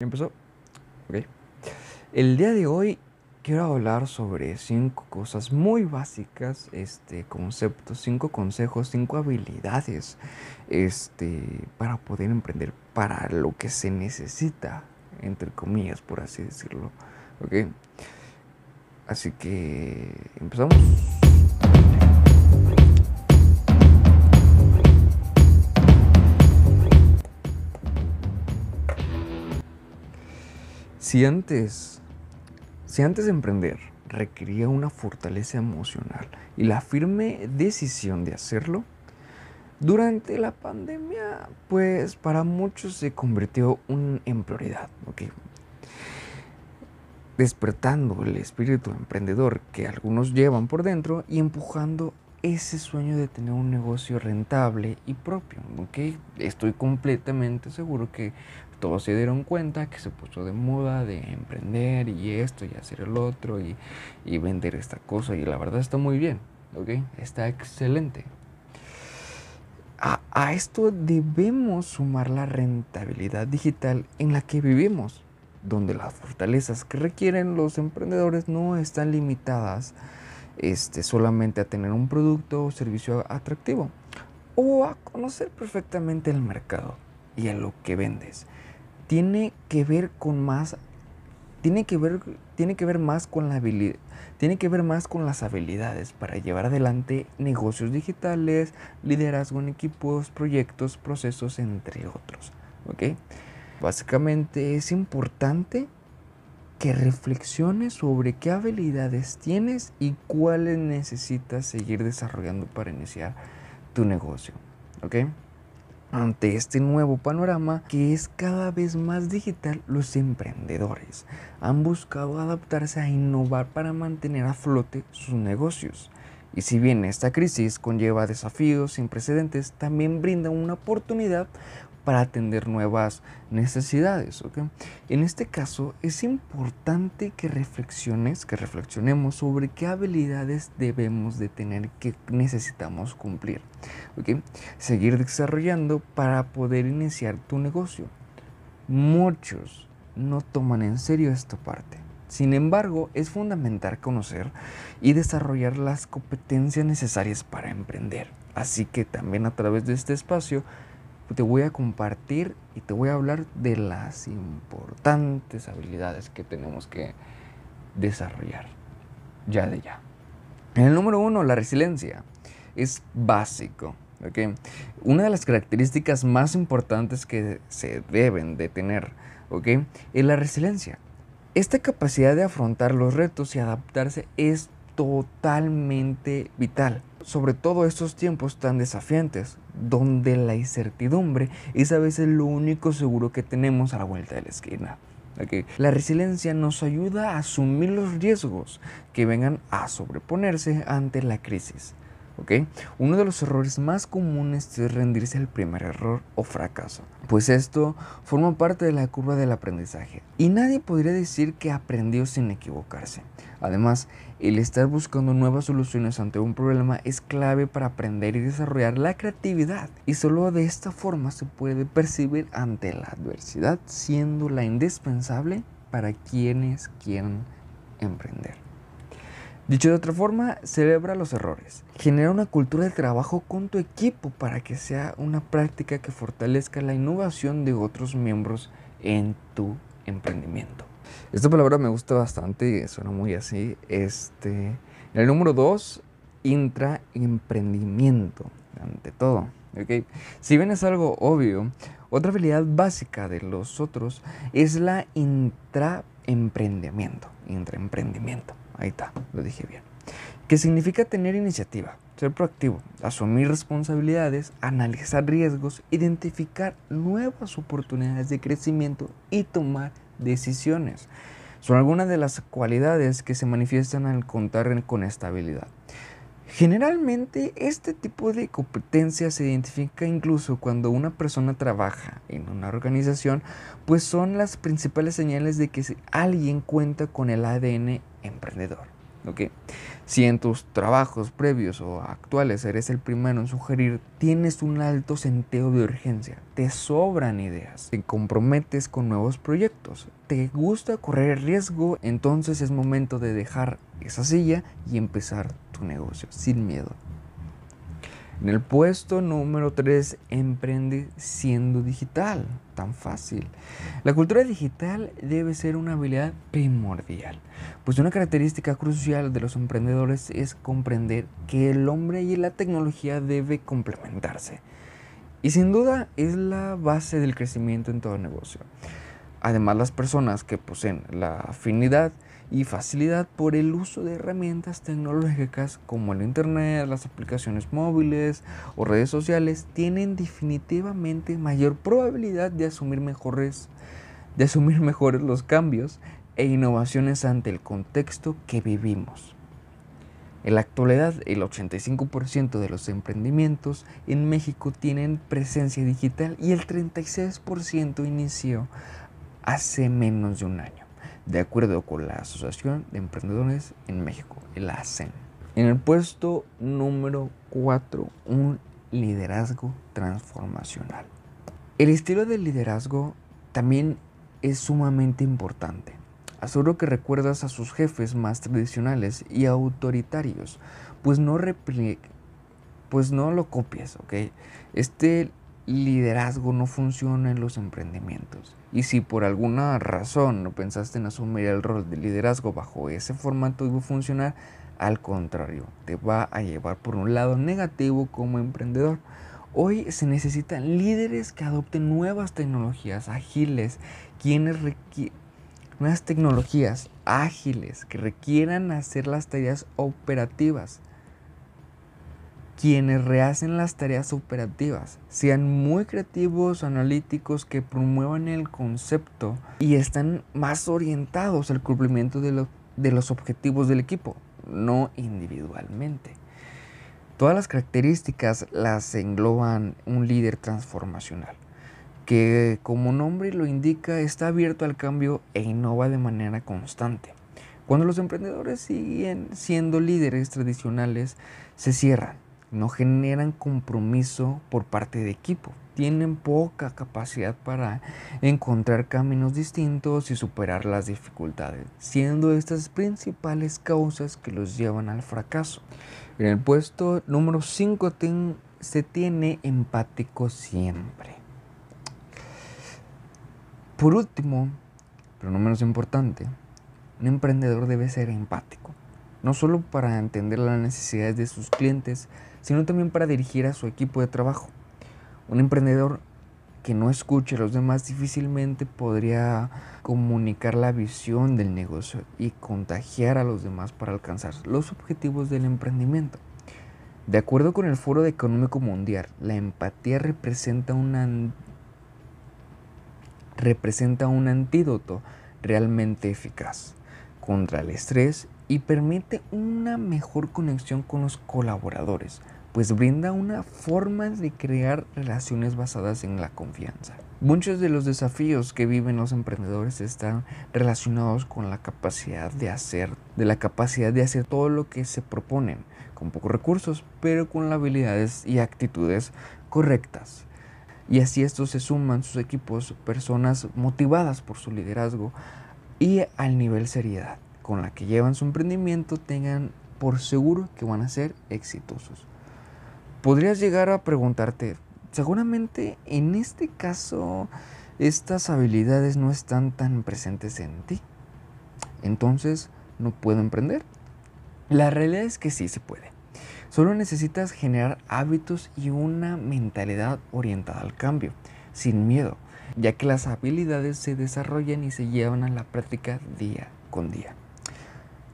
¿Ya empezó? Ok. El día de hoy quiero hablar sobre cinco cosas muy básicas, este, conceptos, cinco consejos, cinco habilidades, este, para poder emprender, para lo que se necesita, entre comillas, por así decirlo. Ok. Así que empezamos. Si antes, si antes de emprender requería una fortaleza emocional y la firme decisión de hacerlo, durante la pandemia, pues para muchos se convirtió en prioridad, despertando el espíritu emprendedor que algunos llevan por dentro y empujando ese sueño de tener un negocio rentable y propio. ¿ok? Estoy completamente seguro que todos se dieron cuenta que se puso de moda de emprender y esto y hacer el otro y, vender esta cosa y la verdad está muy bien, ¿ok? Está excelente. A, esto debemos sumar la rentabilidad digital en la que vivimos, donde las fortalezas que requieren los emprendedores no están limitadas este, solamente a tener un producto o servicio atractivo o a conocer perfectamente el mercado y a lo que vendes tiene que ver con más tiene que ver tiene que ver más con la habilidad tiene que ver más con las habilidades para llevar adelante negocios digitales, liderazgo en equipos, proyectos, procesos, entre otros. ¿Ok? Básicamente es importante que reflexiones sobre qué habilidades tienes y cuáles necesitas seguir desarrollando para iniciar tu negocio. ¿Ok? Ante este nuevo panorama que es cada vez más digital, los emprendedores han buscado adaptarse a innovar para mantener a flote sus negocios. Y si bien esta crisis conlleva desafíos sin precedentes, también brinda una oportunidad para atender nuevas necesidades. En este caso es importante que reflexiones, que reflexionemos sobre qué habilidades debemos de tener, que necesitamos cumplir. Seguir desarrollando para poder iniciar tu negocio. Muchos no toman en serio esta parte. Sin embargo, es fundamental conocer y desarrollar las competencias necesarias para emprender. Así que también a través de este espacio te voy a compartir y te voy a hablar de las importantes habilidades que tenemos que desarrollar ya de ya. En el número uno, la resiliencia. Es básico. ¿okay? Una de las características más importantes que se deben de tener ¿okay? es la resiliencia. Esta capacidad de afrontar los retos y adaptarse es totalmente vital, sobre todo estos tiempos tan desafiantes, donde la incertidumbre es a veces lo único seguro que tenemos a la vuelta de la esquina. La resiliencia nos ayuda a asumir los riesgos que vengan a sobreponerse ante la crisis. Uno de los errores más comunes es rendirse al primer error o fracaso, pues esto forma parte de la curva del aprendizaje y nadie podría decir que aprendió sin equivocarse. Además, el estar buscando nuevas soluciones ante un problema es clave para aprender y desarrollar la creatividad y solo de esta forma se puede percibir ante la adversidad siendo la indispensable para quienes quieren emprender. Dicho de otra forma, celebra los errores. Genera una cultura de trabajo con tu equipo para que sea una práctica que fortalezca la innovación de otros miembros en tu emprendimiento. Esta palabra me gusta bastante y suena muy así. Este, el número dos, intraemprendimiento, ante todo. Si bien es algo obvio, otra habilidad básica de los otros es la intraemprendimiento. Intraemprendimiento. Ahí está, lo dije bien. Que significa tener iniciativa, ser proactivo, asumir responsabilidades, analizar riesgos, identificar nuevas oportunidades de crecimiento y tomar decisiones. Son algunas de las cualidades que se manifiestan al contar con estabilidad. Generalmente este tipo de competencia se identifica incluso cuando una persona trabaja en una organización, pues son las principales señales de que alguien cuenta con el ADN emprendedor. ¿ok? Si en tus trabajos previos o actuales eres el primero en sugerir, tienes un alto sentido de urgencia, te sobran ideas, te comprometes con nuevos proyectos, te gusta correr riesgo, entonces es momento de dejar esa silla y empezar tu negocio sin miedo. En el puesto número 3, emprende siendo digital. Tan fácil. La cultura digital debe ser una habilidad primordial, pues una característica crucial de los emprendedores es comprender que el hombre y la tecnología debe complementarse. Y sin duda es la base del crecimiento en todo negocio. Además, las personas que poseen la afinidad y facilidad por el uso de herramientas tecnológicas como el Internet, las aplicaciones móviles o redes sociales tienen definitivamente mayor probabilidad de asumir mejores, de asumir los cambios e innovaciones ante el contexto que vivimos. En la actualidad, el 85% de los emprendimientos en México tienen presencia digital y el 36% inició hace menos de un año de acuerdo con la Asociación de Emprendedores en México, el ASEN. En el puesto número 4, un liderazgo transformacional. El estilo de liderazgo también es sumamente importante. Aseguro que recuerdas a sus jefes más tradicionales y autoritarios, pues no, pues no lo copies, ¿ok? Este liderazgo no funciona en los emprendimientos. Y si por alguna razón no pensaste en asumir el rol de liderazgo bajo ese formato iba a funcionar, al contrario, te va a llevar por un lado negativo como emprendedor. Hoy se necesitan líderes que adopten nuevas tecnologías ágiles, quienes nuevas tecnologías ágiles que requieran hacer las tareas operativas quienes rehacen las tareas operativas, sean muy creativos, analíticos, que promuevan el concepto y están más orientados al cumplimiento de, los objetivos del equipo, no individualmente. Todas las características las engloban un líder transformacional, que como nombre lo indica está abierto al cambio e innova de manera constante. Cuando los emprendedores siguen siendo líderes tradicionales, se cierran no generan compromiso por parte de equipo. Tienen poca capacidad para encontrar caminos distintos y superar las dificultades, siendo estas principales causas que los llevan al fracaso. En el puesto número 5 se tiene empático siempre. Por último, pero no menos importante, un emprendedor debe ser empático, no solo para entender las necesidades de sus clientes, sino también para dirigir a su equipo de trabajo. Un emprendedor que no escuche a los demás difícilmente podría comunicar la visión del negocio y contagiar a los demás para alcanzar los objetivos del emprendimiento. De acuerdo con el Foro Económico Mundial, la empatía representa, representa un antídoto realmente eficaz contra el estrés y permite una mejor conexión con los colaboradores, pues brinda una forma de crear relaciones basadas en la confianza. Muchos de los desafíos que viven los emprendedores están relacionados con la capacidad de hacer, de la capacidad de hacer todo lo que se proponen, con pocos recursos, pero con las habilidades y actitudes correctas. Y así estos se suman sus equipos, personas motivadas por su liderazgo y al nivel seriedad con la que llevan su emprendimiento tengan por seguro que van a ser exitosos podrías llegar a preguntarte, seguramente en este caso estas habilidades no están tan presentes en ti. Entonces, ¿no puedo emprender? La realidad es que sí se puede. Solo necesitas generar hábitos y una mentalidad orientada al cambio, sin miedo, ya que las habilidades se desarrollan y se llevan a la práctica día con día.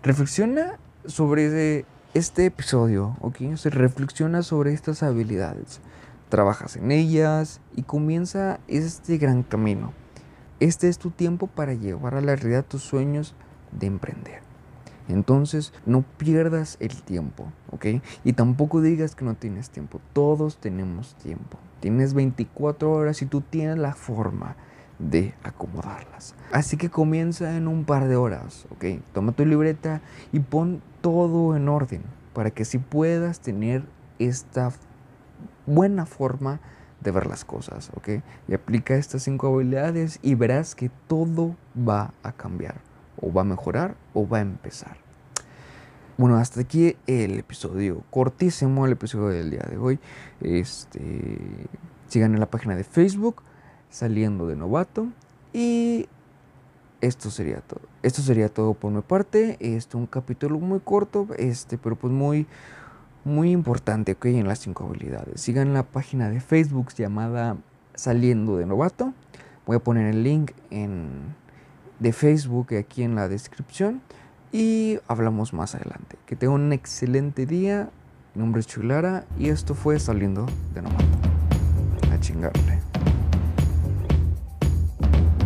Reflexiona sobre este episodio, ¿ok? Se reflexiona sobre estas habilidades, trabajas en ellas y comienza este gran camino. Este es tu tiempo para llevar a la realidad tus sueños de emprender. Entonces, no pierdas el tiempo, ¿ok? Y tampoco digas que no tienes tiempo. Todos tenemos tiempo. Tienes 24 horas y tú tienes la forma de acomodarlas. Así que comienza en un par de horas, ¿ok? Toma tu libreta y pon todo en orden para que si puedas tener esta buena forma de ver las cosas, ¿ok? Y aplica estas cinco habilidades y verás que todo va a cambiar, o va a mejorar, o va a empezar. Bueno, hasta aquí el episodio cortísimo, el episodio del día de hoy. Este, en la página de Facebook, saliendo de novato. Y esto sería todo. Esto sería todo por mi parte. Este un capítulo muy corto, este, pero pues muy, muy importante, ok, en las cinco habilidades. Sigan la página de Facebook llamada Saliendo de Novato. Voy a poner el link en, de Facebook aquí en la descripción y hablamos más adelante. Que tengan un excelente día. Mi nombre es Chulara y esto fue Saliendo de Novato. A chingarle.